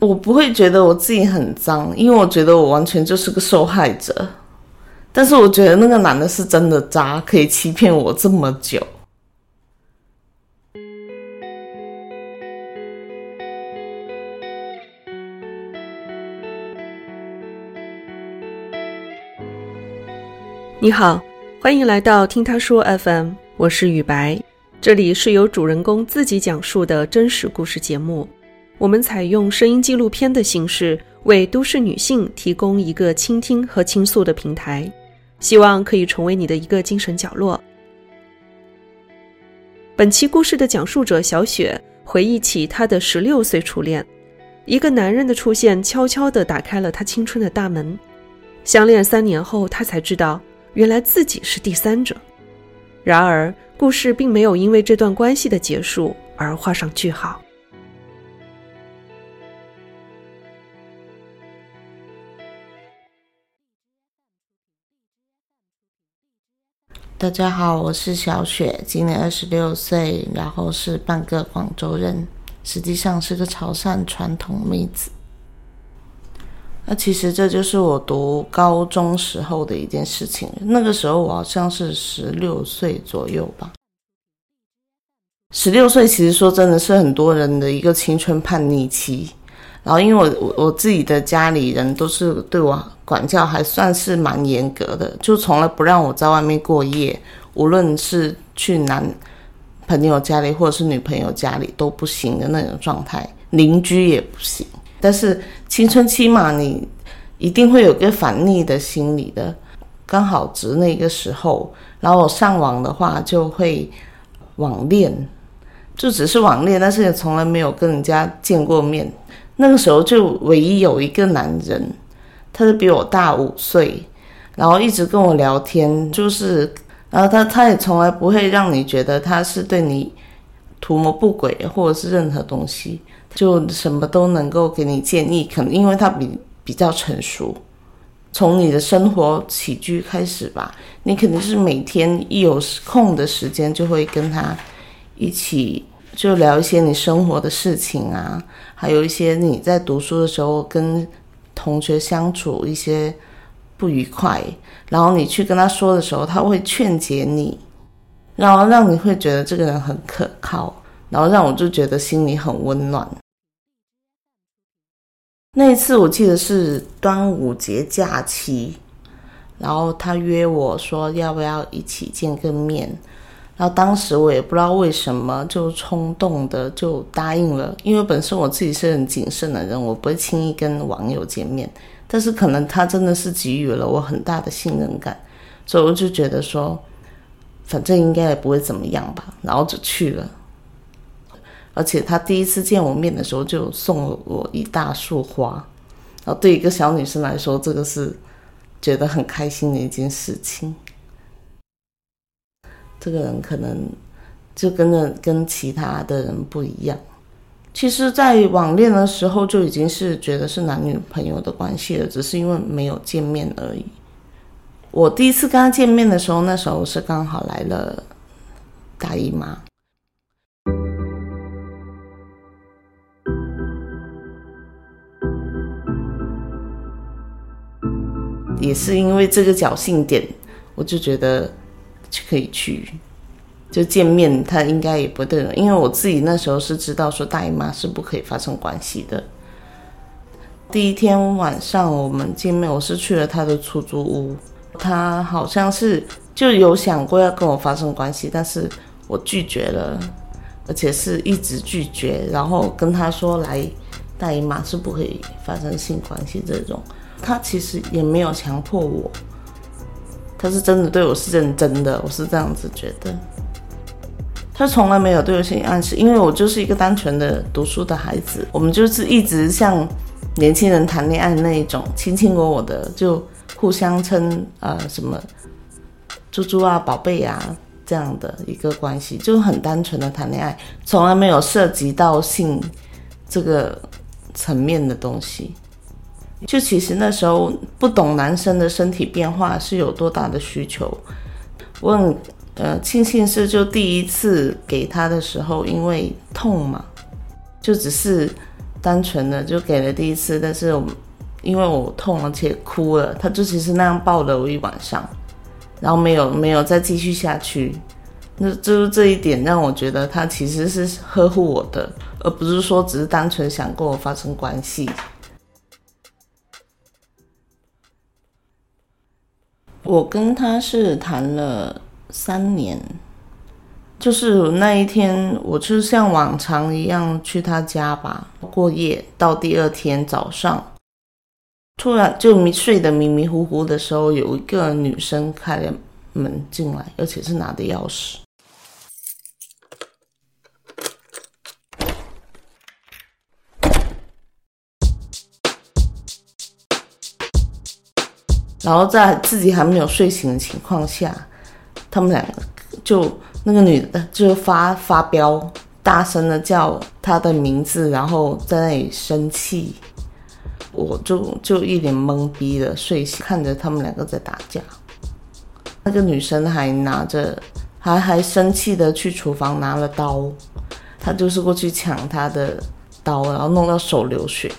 我不会觉得我自己很脏，因为我觉得我完全就是个受害者。但是我觉得那个男的是真的渣，可以欺骗我这么久。你好，欢迎来到听他说 FM，我是雨白，这里是由主人公自己讲述的真实故事节目。我们采用声音纪录片的形式，为都市女性提供一个倾听和倾诉的平台，希望可以成为你的一个精神角落。本期故事的讲述者小雪回忆起她的十六岁初恋，一个男人的出现悄悄地打开了她青春的大门。相恋三年后，她才知道。原来自己是第三者，然而故事并没有因为这段关系的结束而画上句号。大家好，我是小雪，今年二十六岁，然后是半个广州人，实际上是个潮汕传统妹子。那其实这就是我读高中时候的一件事情。那个时候我好像是十六岁左右吧。十六岁其实说真的是很多人的一个青春叛逆期。然后因为我我自己的家里人都是对我管教还算是蛮严格的，就从来不让我在外面过夜，无论是去男朋友家里或者是女朋友家里都不行的那种状态，邻居也不行。但是青春期嘛，你一定会有个反逆的心理的。刚好值那个时候，然后我上网的话就会网恋，就只是网恋，但是也从来没有跟人家见过面。那个时候就唯一有一个男人，他是比我大五岁，然后一直跟我聊天，就是，然后他他也从来不会让你觉得他是对你图谋不轨或者是任何东西。就什么都能够给你建议，可能因为他比比较成熟，从你的生活起居开始吧，你肯定是每天一有空的时间就会跟他一起就聊一些你生活的事情啊，还有一些你在读书的时候跟同学相处一些不愉快，然后你去跟他说的时候，他会劝解你，然后让你会觉得这个人很可靠。然后让我就觉得心里很温暖。那一次我记得是端午节假期，然后他约我说要不要一起见个面，然后当时我也不知道为什么就冲动的就答应了，因为本身我自己是很谨慎的人，我不会轻易跟网友见面，但是可能他真的是给予了我很大的信任感，所以我就觉得说，反正应该也不会怎么样吧，然后就去了。而且他第一次见我面的时候，就送了我一大束花，然后对一个小女生来说，这个是觉得很开心的一件事情。这个人可能就跟着跟其他的人不一样。其实，在网恋的时候就已经是觉得是男女朋友的关系了，只是因为没有见面而已。我第一次跟他见面的时候，那时候是刚好来了大姨妈。也是因为这个侥幸点，我就觉得可以去，就见面，他应该也不对。因为我自己那时候是知道说大姨妈是不可以发生关系的。第一天晚上我们见面，我是去了他的出租屋，他好像是就有想过要跟我发生关系，但是我拒绝了，而且是一直拒绝，然后跟他说来大姨妈是不可以发生性关系这种。他其实也没有强迫我，他是真的对我是认真的，我是这样子觉得。他从来没有对我性暗示，因为我就是一个单纯的读书的孩子，我们就是一直像年轻人谈恋爱那一种，卿卿我我的，就互相称呃什么猪猪啊、宝贝啊这样的一个关系，就很单纯的谈恋爱，从来没有涉及到性这个层面的东西。就其实那时候不懂男生的身体变化是有多大的需求，我很呃庆幸是就第一次给他的时候，因为痛嘛，就只是单纯的就给了第一次，但是我因为我痛而且哭了，他就其实那样抱了我一晚上，然后没有没有再继续下去。那就是这一点让我觉得他其实是呵护我的，而不是说只是单纯想跟我发生关系。我跟他是谈了三年，就是那一天，我就像往常一样去他家吧过夜，到第二天早上，突然就迷睡得迷迷糊糊的时候，有一个女生开了门进来，而且是拿的钥匙。然后在自己还没有睡醒的情况下，他们两个就那个女的就发发飙，大声的叫他的名字，然后在那里生气。我就就一脸懵逼的睡，看着他们两个在打架。那个女生还拿着，还还生气的去厨房拿了刀，她就是过去抢他的刀，然后弄到手流血。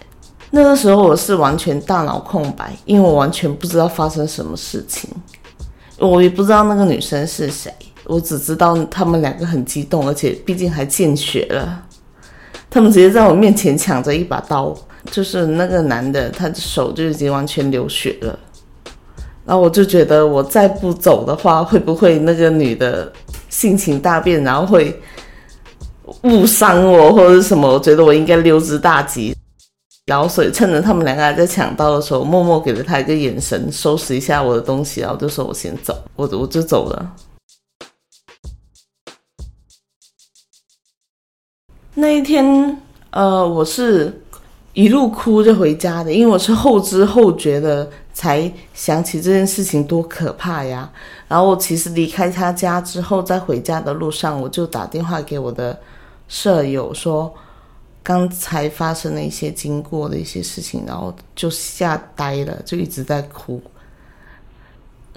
那个时候我是完全大脑空白，因为我完全不知道发生什么事情，我也不知道那个女生是谁，我只知道他们两个很激动，而且毕竟还见血了，他们直接在我面前抢着一把刀，就是那个男的，他的手就已经完全流血了，然后我就觉得我再不走的话，会不会那个女的性情大变，然后会误伤我或者什么？我觉得我应该溜之大吉。然后，所以趁着他们两个还在抢刀的时候，默默给了他一个眼神，收拾一下我的东西，然后就说我先走，我我就走了。那一天，呃，我是一路哭着回家的，因为我是后知后觉的才想起这件事情多可怕呀。然后，我其实离开他家之后，在回家的路上，我就打电话给我的舍友说。刚才发生的一些经过的一些事情，然后就吓呆了，就一直在哭。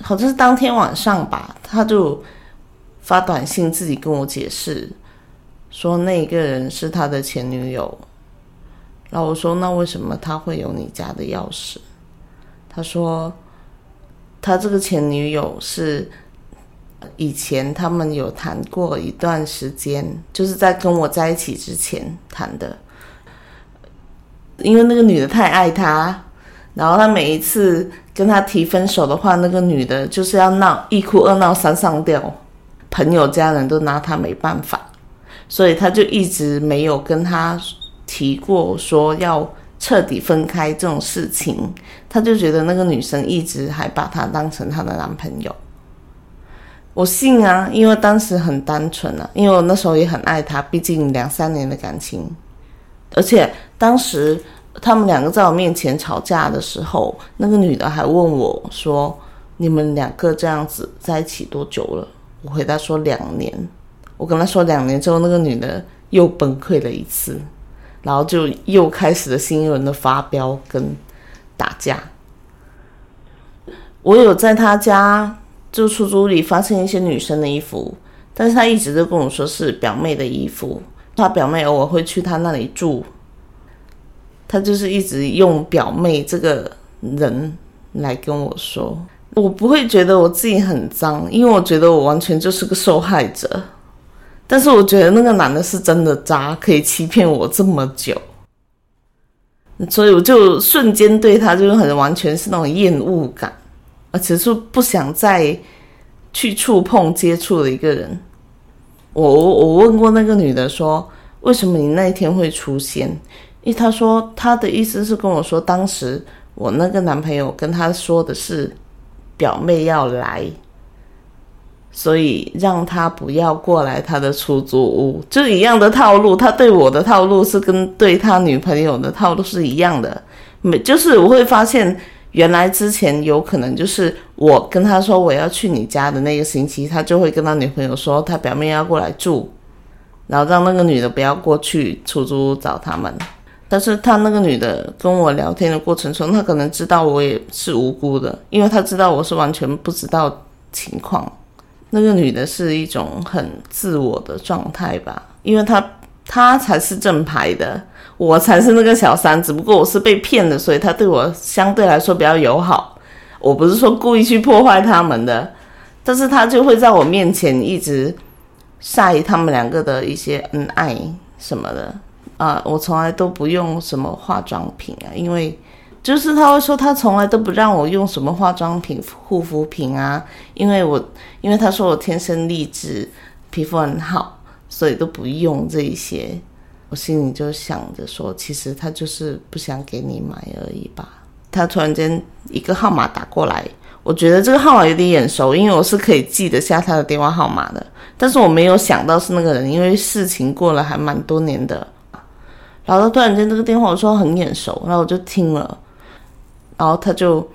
好像是当天晚上吧，他就发短信自己跟我解释，说那个人是他的前女友。然后我说：“那为什么他会有你家的钥匙？”他说：“他这个前女友是以前他们有谈过一段时间，就是在跟我在一起之前谈的。”因为那个女的太爱他，然后他每一次跟他提分手的话，那个女的就是要闹一哭二闹三上吊，朋友家人都拿他没办法，所以他就一直没有跟他提过说要彻底分开这种事情。他就觉得那个女生一直还把他当成他的男朋友。我信啊，因为当时很单纯啊，因为我那时候也很爱他，毕竟两三年的感情。而且当时他们两个在我面前吵架的时候，那个女的还问我说：“你们两个这样子在一起多久了？”我回答说：“两年。”我跟他说两年之后，那个女的又崩溃了一次，然后就又开始了新一轮的发飙跟打架。我有在他家就出租里发现一些女生的衣服，但是他一直都跟我说是表妹的衣服。他表妹偶尔会去他那里住，他就是一直用表妹这个人来跟我说，我不会觉得我自己很脏，因为我觉得我完全就是个受害者。但是我觉得那个男的是真的渣，可以欺骗我这么久，所以我就瞬间对他就是很完全是那种厌恶感，而且是不想再去触碰接触的一个人。我我问过那个女的说，为什么你那一天会出现？因为她说她的意思是跟我说，当时我那个男朋友跟她说的是表妹要来，所以让她不要过来他的出租屋，就一样的套路。他对我的套路是跟对他女朋友的套路是一样的，没就是我会发现。原来之前有可能就是我跟他说我要去你家的那个星期，他就会跟他女朋友说他表妹要过来住，然后让那个女的不要过去出租屋找他们。但是他那个女的跟我聊天的过程中，他可能知道我也是无辜的，因为他知道我是完全不知道情况。那个女的是一种很自我的状态吧，因为她他才是正牌的。我才是那个小三，只不过我是被骗的，所以他对我相对来说比较友好。我不是说故意去破坏他们的，但是他就会在我面前一直晒他们两个的一些恩爱什么的啊，我从来都不用什么化妆品啊，因为。就是他会说，他从来都不让我用什么化妆品、护肤品啊，因为我，因为他说我天生丽质，皮肤很好，所以都不用这一些。我心里就想着说，其实他就是不想给你买而已吧。他突然间一个号码打过来，我觉得这个号码有点眼熟，因为我是可以记得下他的电话号码的，但是我没有想到是那个人，因为事情过了还蛮多年的。然后突然间这个电话我说很眼熟，然后我就听了。然后他就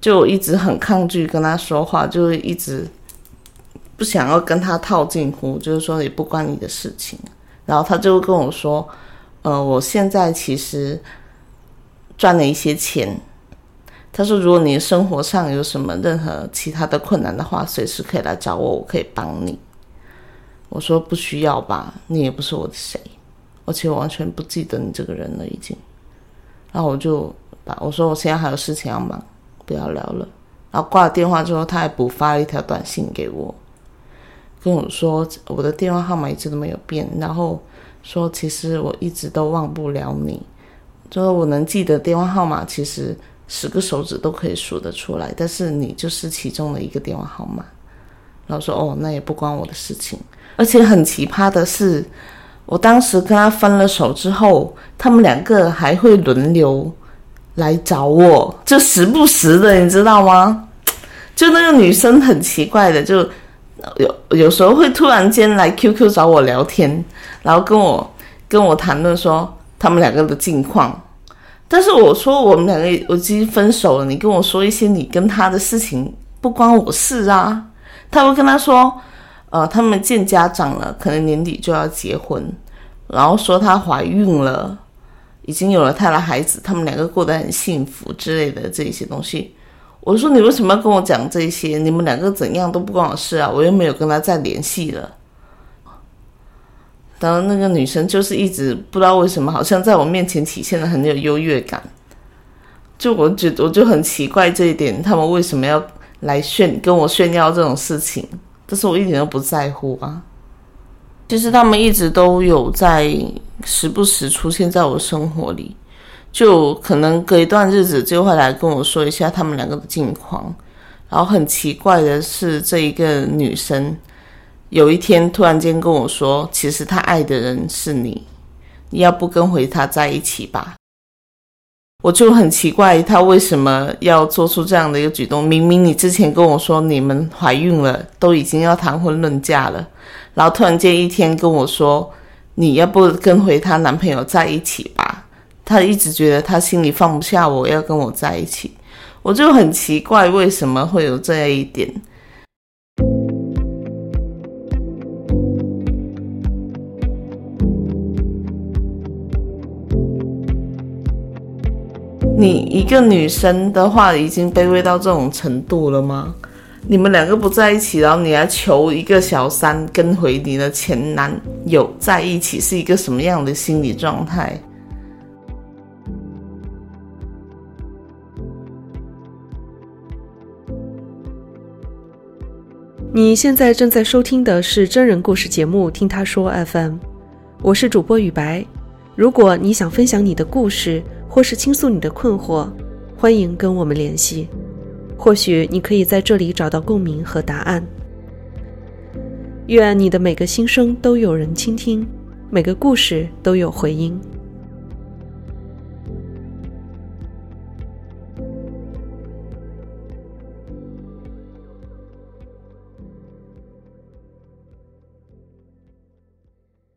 就一直很抗拒跟他说话，就一直不想要跟他套近乎，就是说也不关你的事情。然后他就跟我说：“呃，我现在其实赚了一些钱。”他说：“如果你生活上有什么任何其他的困难的话，随时可以来找我，我可以帮你。”我说：“不需要吧，你也不是我的谁，而且我完全不记得你这个人了，已经。”然后我就。把，我说我现在还有事情要忙，不要聊了。然后挂了电话之后，他还补发了一条短信给我，跟我说我的电话号码一直都没有变，然后说其实我一直都忘不了你，就说我能记得电话号码，其实十个手指都可以数得出来，但是你就是其中的一个电话号码。然后说哦，那也不关我的事情。而且很奇葩的是，我当时跟他分了手之后，他们两个还会轮流。来找我，就时不时的，你知道吗？就那个女生很奇怪的，就有有时候会突然间来 QQ 找我聊天，然后跟我跟我谈论说他们两个的近况。但是我说我们两个我已经分手了，你跟我说一些你跟他的事情不关我事啊。他会跟他说，呃，他们见家长了，可能年底就要结婚，然后说她怀孕了。已经有了他的孩子，他们两个过得很幸福之类的这些东西，我说你为什么要跟我讲这些？你们两个怎样都不关我事啊！我又没有跟他再联系了。然后那个女生就是一直不知道为什么，好像在我面前体现的很有优越感。就我觉得我就很奇怪这一点，他们为什么要来炫跟我炫耀这种事情？但是我一点都不在乎啊。其实他们一直都有在时不时出现在我生活里，就可能隔一段日子就会来跟我说一下他们两个的近况。然后很奇怪的是，这一个女生有一天突然间跟我说：“其实她爱的人是你，你要不跟回他在一起吧？”我就很奇怪，她为什么要做出这样的一个举动？明明你之前跟我说你们怀孕了，都已经要谈婚论嫁了。然后突然间一天跟我说：“你要不跟回她男朋友在一起吧？”他一直觉得他心里放不下我，要跟我在一起。我就很奇怪，为什么会有这样一点？你一个女生的话，已经卑微到这种程度了吗？你们两个不在一起，然后你还求一个小三跟回你的前男友在一起，是一个什么样的心理状态？你现在正在收听的是真人故事节目《听他说 FM》，我是主播雨白。如果你想分享你的故事，或是倾诉你的困惑，欢迎跟我们联系。或许你可以在这里找到共鸣和答案。愿你的每个心声都有人倾听，每个故事都有回音。